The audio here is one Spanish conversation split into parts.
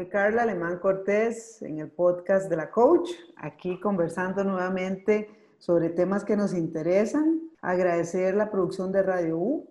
Soy Carla Alemán Cortés en el podcast de la Coach, aquí conversando nuevamente sobre temas que nos interesan. Agradecer la producción de Radio U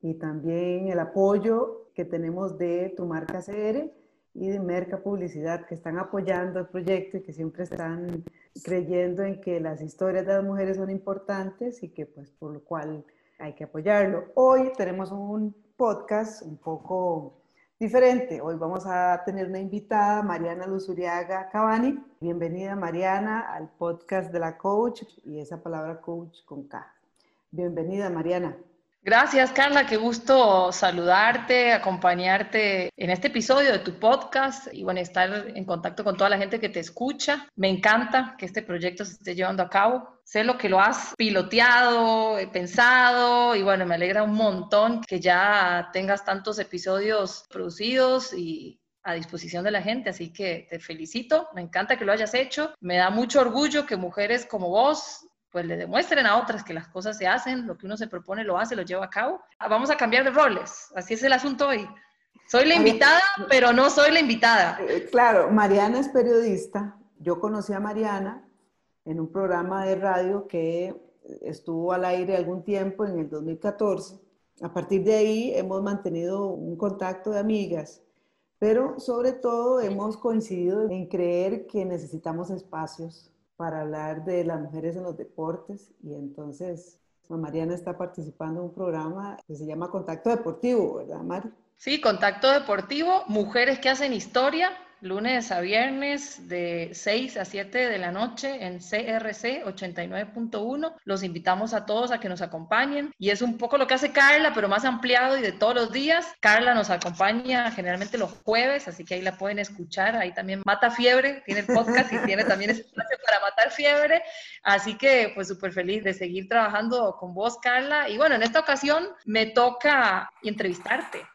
y también el apoyo que tenemos de Tu Marca CR y de Merca Publicidad, que están apoyando el proyecto y que siempre están creyendo en que las historias de las mujeres son importantes y que pues por lo cual hay que apoyarlo. Hoy tenemos un podcast un poco diferente. Hoy vamos a tener una invitada, Mariana Luzuriaga Cabani. Bienvenida, Mariana, al podcast de la coach y esa palabra coach con K. Bienvenida, Mariana. Gracias, Carla. Qué gusto saludarte, acompañarte en este episodio de tu podcast y bueno, estar en contacto con toda la gente que te escucha. Me encanta que este proyecto se esté llevando a cabo. Sé lo que lo has piloteado, pensado y bueno, me alegra un montón que ya tengas tantos episodios producidos y a disposición de la gente, así que te felicito, me encanta que lo hayas hecho, me da mucho orgullo que mujeres como vos pues le demuestren a otras que las cosas se hacen, lo que uno se propone lo hace, lo lleva a cabo. Vamos a cambiar de roles, así es el asunto hoy. Soy la invitada, pero no soy la invitada. Eh, claro, Mariana es periodista. Yo conocí a Mariana en un programa de radio que estuvo al aire algún tiempo en el 2014. A partir de ahí hemos mantenido un contacto de amigas, pero sobre todo hemos coincidido en creer que necesitamos espacios para hablar de las mujeres en los deportes y entonces Mariana está participando en un programa que se llama Contacto Deportivo, ¿verdad, Mari? Sí, Contacto Deportivo, mujeres que hacen historia, lunes a viernes de 6 a 7 de la noche en CRC 89.1. Los invitamos a todos a que nos acompañen y es un poco lo que hace Carla, pero más ampliado y de todos los días. Carla nos acompaña generalmente los jueves, así que ahí la pueden escuchar. Ahí también Mata Fiebre, tiene el podcast y tiene también espacio para matar fiebre. Así que pues súper feliz de seguir trabajando con vos, Carla. Y bueno, en esta ocasión me toca entrevistarte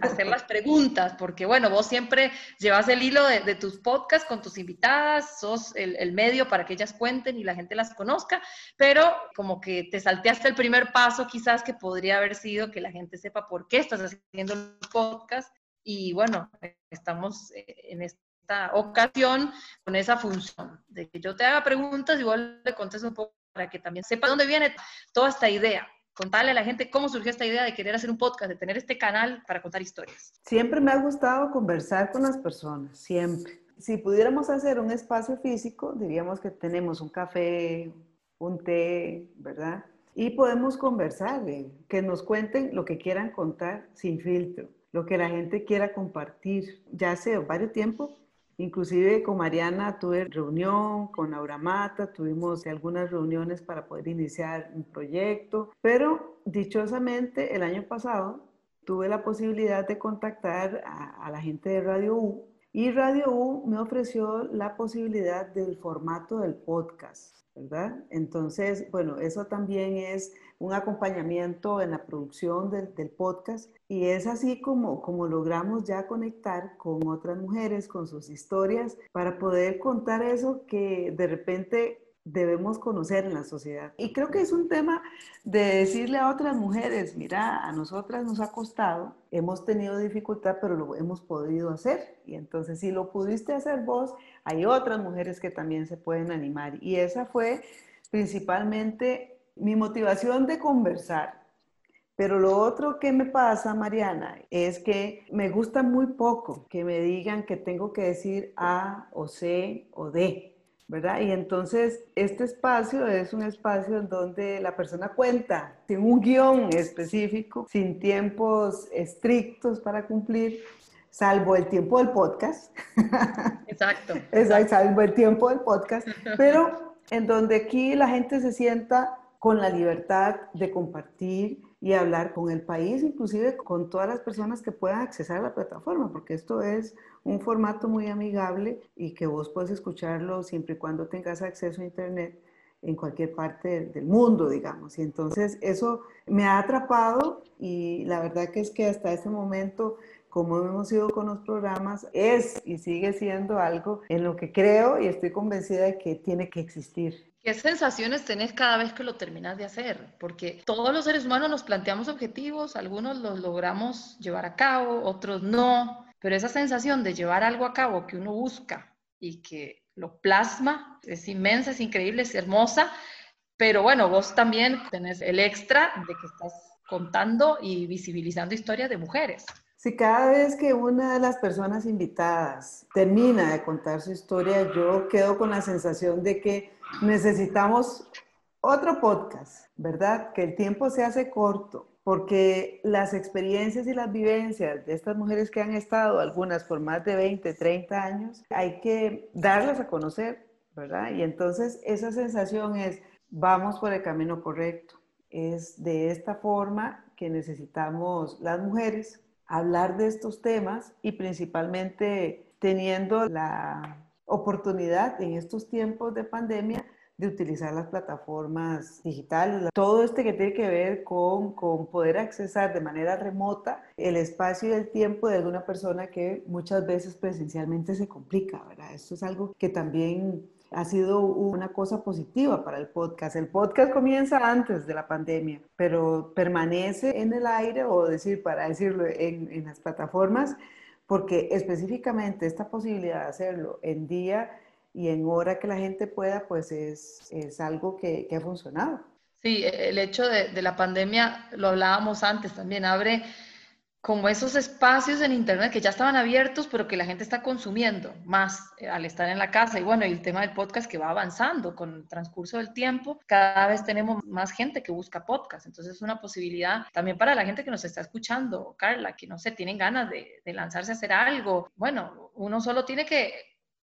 hacer las preguntas, porque bueno, vos siempre llevas el hilo de, tus podcasts con tus invitadas, sos el, medio para que ellas cuenten y la gente las conozca, pero como que te salteaste el primer paso quizás que podría haber sido que la gente sepa por qué estás haciendo el podcast y bueno, estamos en esta ocasión con esa función de que yo te haga preguntas y vos le contestes un poco para que también sepa dónde viene toda esta idea contarle a la gente cómo surgió esta idea de querer hacer un podcast, de tener este canal para contar historias. Siempre me ha gustado conversar con las personas, siempre. Si pudiéramos hacer un espacio físico, diríamos que tenemos un café, un té, ¿verdad? Y podemos conversar, que nos cuenten lo que quieran contar sin filtro, lo que la gente quiera compartir. Ya hace varios tiempo Inclusive con Mariana tuve reunión, con Aura Mata, tuvimos algunas reuniones para poder iniciar un proyecto, pero dichosamente el año pasado tuve la posibilidad de contactar a, la gente de Radio U y Radio U me ofreció la posibilidad del formato del podcast, ¿verdad? Entonces, bueno, eso también es un acompañamiento en la producción del, podcast y es así como, como logramos ya conectar con otras mujeres, con sus historias, para poder contar eso que de repente debemos conocer en la sociedad. Y creo que es un tema de decirle a otras mujeres, mira, a nosotras nos ha costado, hemos tenido dificultad, pero lo hemos podido hacer. Y entonces, si lo pudiste hacer vos, hay otras mujeres que también se pueden animar. Y esa fue principalmente mi motivación de conversar. Pero lo otro que me pasa, Mariana, es que me gusta muy poco que me digan que tengo que decir A o C o D, ¿verdad? Y entonces este espacio es un espacio en donde la persona cuenta sin un guion específico, sin tiempos estrictos para cumplir, salvo el tiempo del podcast. Exacto. Exacto, salvo el tiempo del podcast, pero en donde aquí la gente se sienta con la libertad de compartir, y hablar con el país, inclusive con todas las personas que puedan acceder a la plataforma, porque esto es un formato muy amigable y que vos puedes escucharlo siempre y cuando tengas acceso a Internet en cualquier parte del mundo, digamos. Y entonces eso me ha atrapado y la verdad que es que hasta este momento como hemos ido con los programas, es y sigue siendo algo en lo que creo y estoy convencida de que tiene que existir. ¿Qué sensaciones tenés cada vez que lo terminas de hacer? Porque todos los seres humanos nos planteamos objetivos, algunos los logramos llevar a cabo, otros no, pero esa sensación de llevar algo a cabo que uno busca y que lo plasma es inmensa, es increíble, es hermosa, pero bueno, vos también tenés el extra de que estás contando y visibilizando historias de mujeres. Si cada vez que una de las personas invitadas termina de contar su historia, yo quedo con la sensación de que necesitamos otro podcast, ¿verdad? Que el tiempo se hace corto, porque las experiencias y las vivencias de estas mujeres que han estado, algunas por más de 20, 30 años, hay que darlas a conocer, ¿verdad? Y entonces esa sensación es, vamos por el camino correcto. Es de esta forma que necesitamos las mujeres hablar de estos temas y principalmente teniendo la oportunidad en estos tiempos de pandemia de utilizar las plataformas digitales, todo este que tiene que ver con, con poder accesar de manera remota el espacio y el tiempo de alguna persona que muchas veces presencialmente se complica, ¿verdad? Esto es algo que también ha sido una cosa positiva para el podcast. El podcast comienza antes de la pandemia, pero permanece en el aire, o decir, para decirlo, en, las plataformas, porque específicamente esta posibilidad de hacerlo en día y en hora que la gente pueda, pues es, es algo que, que, ha funcionado. Sí, el hecho de, de la pandemia, lo hablábamos antes también, abre como esos espacios en Internet que ya estaban abiertos, pero que la gente está consumiendo más eh, al estar en la casa. Y bueno, el tema del podcast que va avanzando con el transcurso del tiempo, cada vez tenemos más gente que busca podcast. Entonces es una posibilidad también para la gente que nos está escuchando, Carla, que no se tienen ganas de, lanzarse a hacer algo. Bueno, uno solo tiene que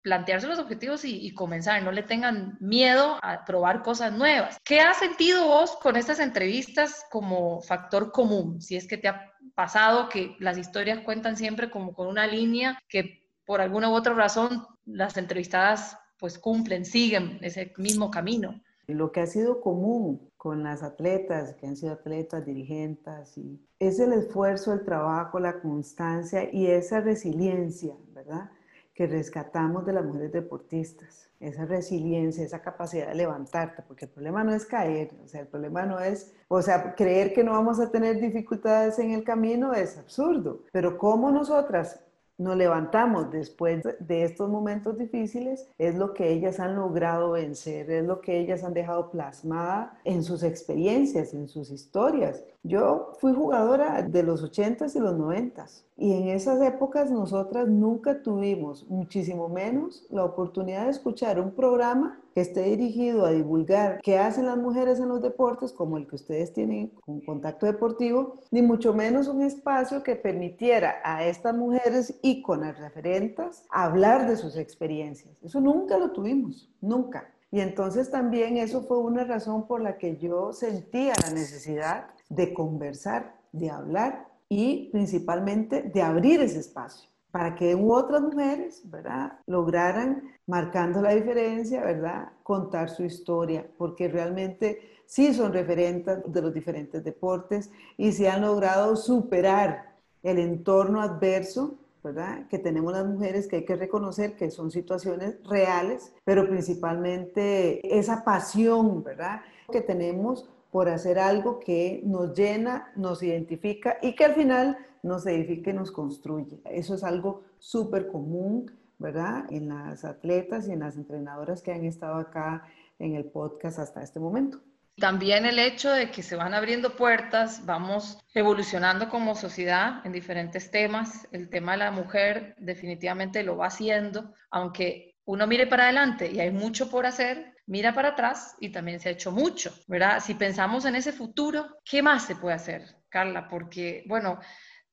plantearse los objetivos y, y, comenzar, no le tengan miedo a probar cosas nuevas. ¿Qué has sentido vos con estas entrevistas como factor común? Si es que te ha pasado que las historias cuentan siempre como con una línea que por alguna u otra razón las entrevistadas pues cumplen, siguen ese mismo camino. Lo que ha sido común con las atletas, que han sido atletas, dirigentes, y es el esfuerzo, el trabajo, la constancia y esa resiliencia, ¿verdad? Que rescatamos de las mujeres deportistas esa resiliencia, esa capacidad de levantarte, porque el problema no es caer, o sea, el problema no es, o sea, creer que no vamos a tener dificultades en el camino es absurdo, pero cómo nosotras nos levantamos después de estos momentos difíciles es lo que ellas han logrado vencer, es lo que ellas han dejado plasmada en sus experiencias, en sus historias. Yo fui jugadora de los 80s y los 90s y en esas épocas nosotras nunca tuvimos, muchísimo menos, la oportunidad de escuchar un programa que esté dirigido a divulgar qué hacen las mujeres en los deportes, como el que ustedes tienen con Contacto Deportivo, ni mucho menos un espacio que permitiera a estas mujeres íconas referentes hablar de sus experiencias. Eso nunca lo tuvimos, nunca. Y entonces también eso fue una razón por la que yo sentía la necesidad de conversar, de hablar y principalmente de abrir ese espacio para que otras mujeres, ¿verdad?, lograran, marcando la diferencia, ¿verdad?, contar su historia, porque realmente sí son referentes de los diferentes deportes y se han logrado superar el entorno adverso, ¿verdad?, que tenemos las mujeres, que hay que reconocer que son situaciones reales, pero principalmente esa pasión, ¿verdad?, que tenemos por hacer algo que nos llena, nos identifica y que al final nos edifica y nos construye. Eso es algo súper común, ¿verdad? En las atletas y en las entrenadoras que han estado acá en el podcast hasta este momento. También el hecho de que se van abriendo puertas, vamos evolucionando como sociedad en diferentes temas. El tema de la mujer definitivamente lo va haciendo, aunque uno mire para adelante y hay mucho por hacer, mira para atrás y también se ha hecho mucho, ¿verdad? Si pensamos en ese futuro, ¿qué más se puede hacer, Carla? Porque, bueno,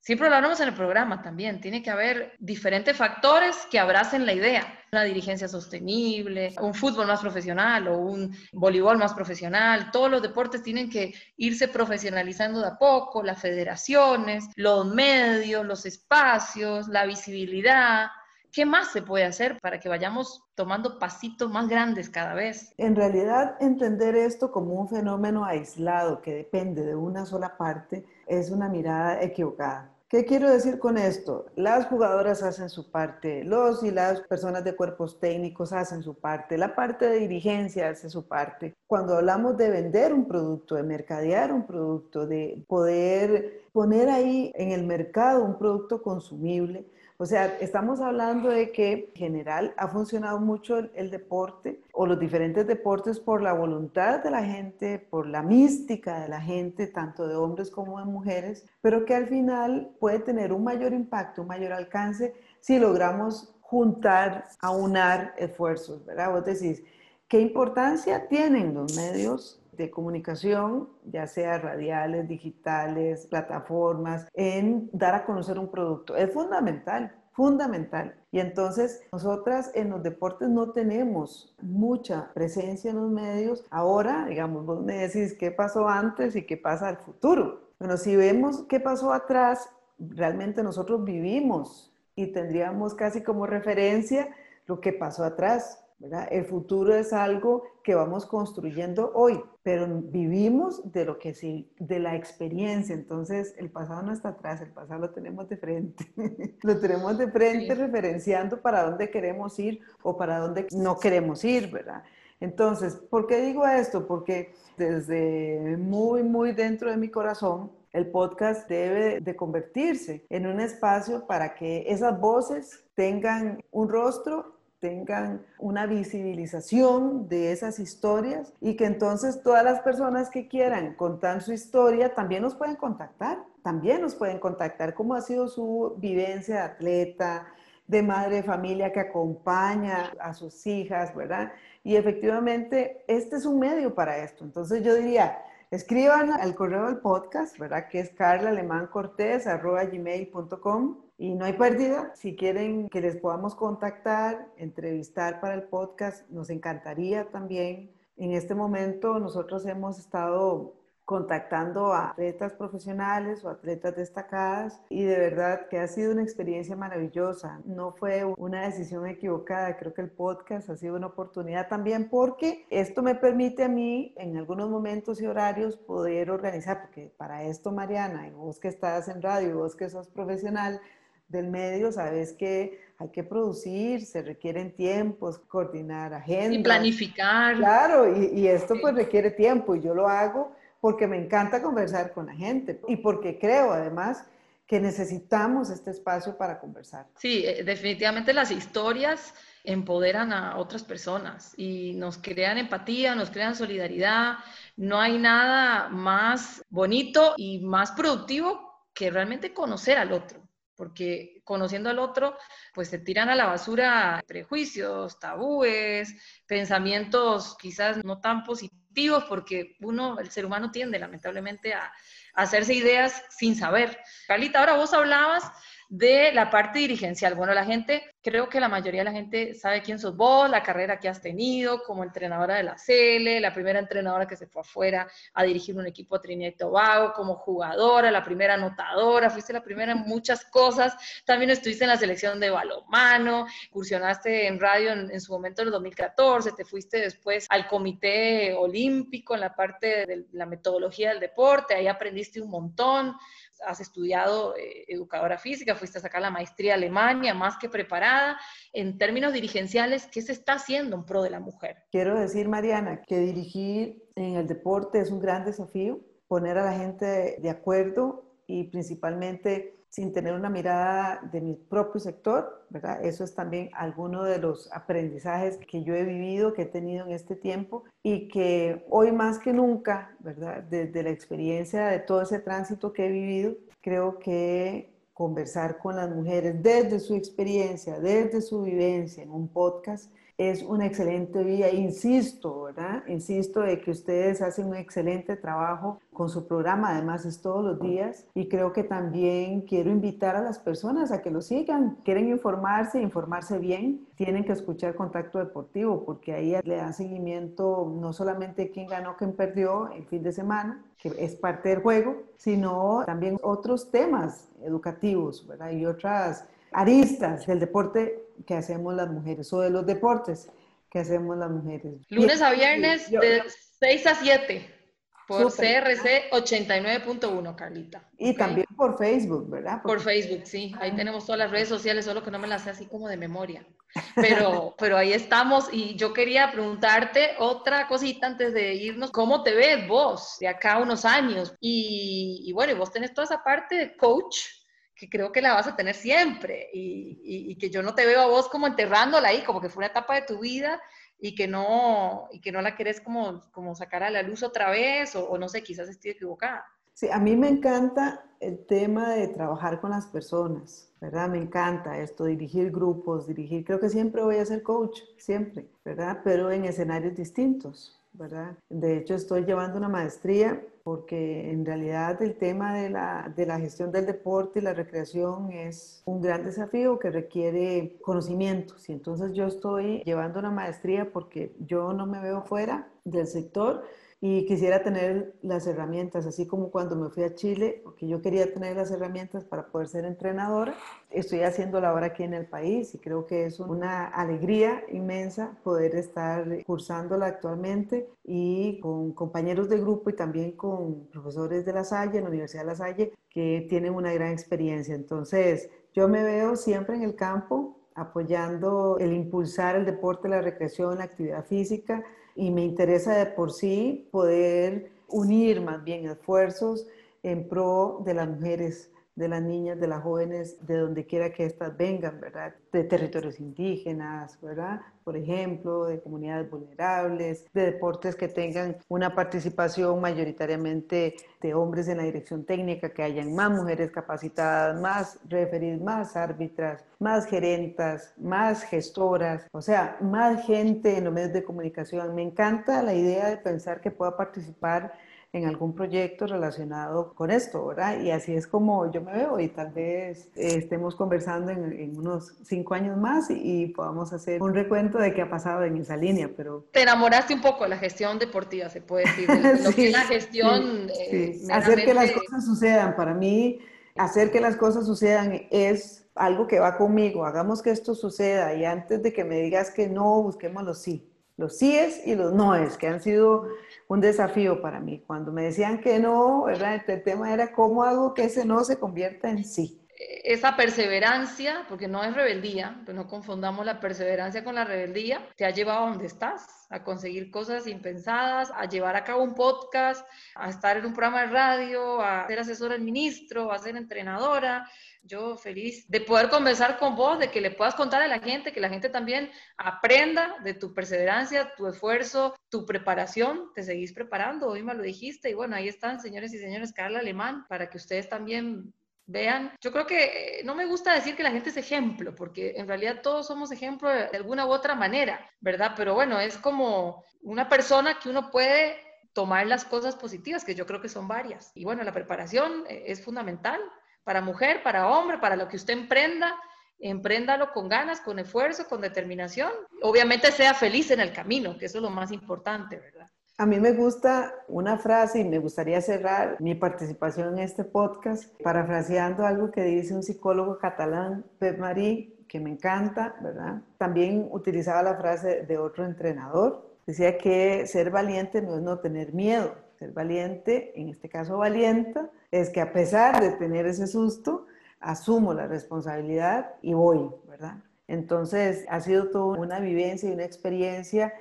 Siempre lo hablamos en el programa también. Tiene que haber diferentes factores que abracen la idea. Una dirigencia sostenible, un fútbol más profesional o un voleibol más profesional. Todos los deportes tienen que irse profesionalizando de a poco. Las federaciones, los medios, los espacios, la visibilidad. ¿Qué más se puede hacer para que vayamos tomando pasitos más grandes cada vez? En realidad, entender esto como un fenómeno aislado que depende de una sola parte es una mirada equivocada. ¿Qué quiero decir con esto? Las jugadoras hacen su parte, los y las personas de cuerpos técnicos hacen su parte, la parte de dirigencia hace su parte. Cuando hablamos de vender un producto, de mercadear un producto, de poder poner ahí en el mercado un producto consumible, o sea, estamos hablando de que en general ha funcionado mucho el, deporte o los diferentes deportes por la voluntad de la gente, por la mística de la gente, tanto de hombres como de mujeres, pero que al final puede tener un mayor impacto, un mayor alcance si logramos juntar, aunar esfuerzos, ¿verdad? Vos decís, ¿qué importancia tienen los medios de comunicación, ya sea radiales, digitales, plataformas, en dar a conocer un producto. Es fundamental, fundamental. Y entonces nosotras en los deportes no tenemos mucha presencia en los medios. Ahora, digamos, vos me decís qué pasó antes y qué pasa al futuro. Bueno, si vemos qué pasó atrás, realmente nosotros vivimos y tendríamos casi como referencia lo que pasó atrás. El futuro es algo que vamos construyendo hoy, pero vivimos de lo que sí, de la experiencia. Entonces, el pasado no está atrás, el pasado lo tenemos de frente. lo tenemos de frente referenciando para dónde queremos ir o para dónde no queremos ir, ¿verdad? Entonces, ¿por qué digo esto? Porque desde muy, muy dentro de mi corazón, el podcast debe de convertirse en un espacio para que esas voces tengan un rostro tengan una visibilización de esas historias y que entonces todas las personas que quieran contar su historia también nos pueden contactar, también nos pueden contactar cómo ha sido su vivencia de atleta, de madre de familia que acompaña a sus hijas, ¿verdad? Y efectivamente, este es un medio para esto. Entonces yo diría, escriban al correo del podcast, ¿verdad? Que es carlalemáncortés.gmail.com y no hay pérdida. Si quieren que les podamos contactar, entrevistar para el podcast, nos encantaría también. En este momento nosotros hemos estado contactando a atletas profesionales o atletas destacadas y de verdad que ha sido una experiencia maravillosa. No fue una decisión equivocada, creo que el podcast ha sido una oportunidad también porque esto me permite a mí en algunos momentos y horarios poder organizar, porque para esto Mariana, y vos que estás en radio y vos que sos profesional, del medio, sabes que hay que producir, se requieren tiempos, coordinar agendas. Y planificar. Claro, y, esto pues requiere tiempo y yo lo hago porque me encanta conversar con la gente y porque creo además que necesitamos este espacio para conversar. Sí, eh, definitivamente las historias empoderan a otras personas y nos crean empatía, nos crean solidaridad. No hay nada más bonito y más productivo que realmente conocer al otro porque conociendo al otro, pues se tiran a la basura prejuicios, tabúes, pensamientos quizás no tan positivos, porque uno, el ser humano tiende lamentablemente a, a hacerse ideas sin saber. Carlita, ahora vos hablabas de la parte dirigencial. Bueno, la gente, creo que la mayoría de la gente sabe quién sos vos, la carrera que has tenido como entrenadora de la CL, la primera entrenadora que se fue afuera a dirigir un equipo a Trinidad y Tobago, como jugadora, la primera anotadora, fuiste la primera en muchas cosas. También estuviste en la selección de balonmano, incursionaste en radio en, en su momento en el 2014, te fuiste después al comité olímpico en la parte de la metodología del deporte, ahí aprendiste un montón has estudiado eh, educadora física, fuiste a sacar la maestría a Alemania, más que preparada. En términos dirigenciales, ¿qué se está haciendo en pro de la mujer? Quiero decir, Mariana, que dirigir en el deporte es un gran desafío, poner a la gente de acuerdo y principalmente sin tener una mirada de mi propio sector, ¿verdad? Eso es también alguno de los aprendizajes que yo he vivido, que he tenido en este tiempo y que hoy más que nunca, ¿verdad? Desde la experiencia de todo ese tránsito que he vivido, creo que conversar con las mujeres desde su experiencia, desde su vivencia en un podcast, es una excelente vía. Insisto, ¿verdad? Insisto de que ustedes hacen un excelente trabajo con su programa, además es todos los días y creo que también quiero invitar a las personas a que lo sigan. Quieren informarse, informarse bien, tienen que escuchar Contacto Deportivo porque ahí le dan seguimiento no solamente quién ganó, quién perdió el fin de semana, que es parte del juego, sino también otros temas educativos ¿verdad? y otras aristas del deporte que hacemos las mujeres o de los deportes que hacemos las mujeres. Lunes a viernes de 6 a 7 por CRC 89.1, Carlita. Y también por Facebook, ¿verdad? Por Facebook, sí. Ahí tenemos todas las redes sociales, solo que no me las sé así como de memoria. Pero, pero ahí estamos y yo quería preguntarte otra cosita antes de irnos. ¿Cómo te ves vos de acá a unos años? Y, y bueno, y vos tenés toda esa parte de coach que creo que la vas a tener siempre y, y, que yo no te veo a vos como enterrándola ahí, como que fue una etapa de tu vida y que no, y que no la querés como, como sacar a la luz otra vez o, o no sé, quizás estoy equivocada. Sí, a mí me encanta el tema de trabajar con las personas, ¿verdad? Me encanta esto, dirigir grupos, dirigir, creo que siempre voy a ser coach, siempre, ¿verdad? Pero en escenarios distintos, ¿verdad? De hecho, estoy llevando una maestría porque en realidad el tema de la, de la, gestión del deporte y la recreación es un gran desafío que requiere conocimientos. Y entonces yo estoy llevando una maestría porque yo no me veo fuera del sector y quisiera tener las herramientas, así como cuando me fui a Chile, porque yo quería tener las herramientas para poder ser entrenadora. Estoy haciéndola ahora aquí en el país y creo que es una alegría inmensa poder estar cursándola actualmente y con compañeros de grupo y también con profesores de La Salle, en la Universidad de La Salle, que tienen una gran experiencia. Entonces, yo me veo siempre en el campo apoyando el impulsar el deporte, la recreación, la actividad física y me interesa de por sí poder unir más bien esfuerzos en pro de las mujeres de las niñas, de las jóvenes, de donde quiera que éstas vengan, ¿verdad? De territorios indígenas, ¿verdad? Por ejemplo, de comunidades vulnerables, de deportes que tengan una participación mayoritariamente de hombres en la dirección técnica, que hayan más mujeres capacitadas, más referees, más árbitras, más gerentas, más gestoras, o sea, más gente en los medios de comunicación. Me encanta la idea de pensar que pueda participar en algún proyecto relacionado con esto, ¿verdad? Y así es como yo me veo y tal vez eh, estemos conversando en, unos cinco años más y, podamos hacer un recuento de qué ha pasado en esa línea, pero... Te enamoraste un poco de la gestión deportiva, se puede decir, lo que es la gestión... Eh, hacer que las cosas sucedan, para mí, hacer que las cosas sucedan es algo que va conmigo, hagamos que esto suceda y antes de que me digas que no, busquemos los sí, los síes y los noes, que han sido un desafío para mí. Cuando me decían que no, ¿verdad? el tema era cómo hago que ese no se convierta en sí. Esa perseverancia, porque no es rebeldía, pues no confundamos la perseverancia con la rebeldía, te ha llevado a donde estás, a conseguir cosas impensadas, a llevar a cabo un podcast, a estar en un programa de radio, a ser asesora del ministro, a ser entrenadora, yo feliz de poder conversar con vos, de que le puedas contar a la gente, que la gente también aprenda de tu perseverancia, tu esfuerzo, tu preparación. Te seguís preparando, hoy me lo dijiste. Y bueno, ahí están, señores y señores, Carla Alemán, para que ustedes también vean. Yo creo que eh, no me gusta decir que la gente es ejemplo, porque en realidad todos somos ejemplo de alguna u otra manera, ¿verdad? Pero bueno, es como una persona que uno puede tomar las cosas positivas, que yo creo que son varias. Y bueno, la preparación eh, es fundamental para mujer, para hombre, para lo que usted emprenda, empréndalo con ganas, con esfuerzo, con determinación. Obviamente sea feliz en el camino, que eso es lo más importante, ¿verdad? A mí me gusta una frase y me gustaría cerrar mi participación en este podcast parafraseando algo que dice un psicólogo catalán, Pep Marí, que me encanta, ¿verdad? También utilizaba la frase de otro entrenador. Decía que ser valiente no es no tener miedo, ser valiente, en este caso valienta, es que a pesar de tener ese susto, asumo la responsabilidad y voy, ¿verdad? Entonces, ha sido toda una vivencia y una experiencia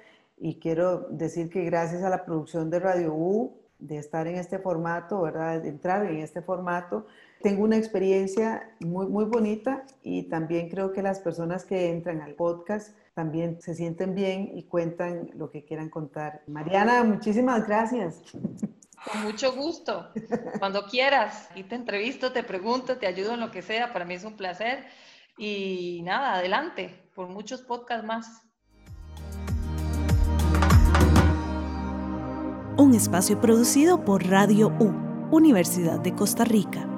y quiero decir que gracias a la producción de Radio U, de estar en este formato, ¿verdad? De entrar en este formato, tengo una experiencia muy, muy bonita y también creo que las personas que entran al podcast también se sienten bien y cuentan lo que quieran contar. Mariana, muchísimas gracias. Con mucho gusto. Cuando quieras. Y te entrevisto, te pregunto, te ayudo en lo que sea. Para mí es un placer. Y nada, adelante, por muchos podcasts más. Un espacio producido por Radio U, Universidad de Costa Rica.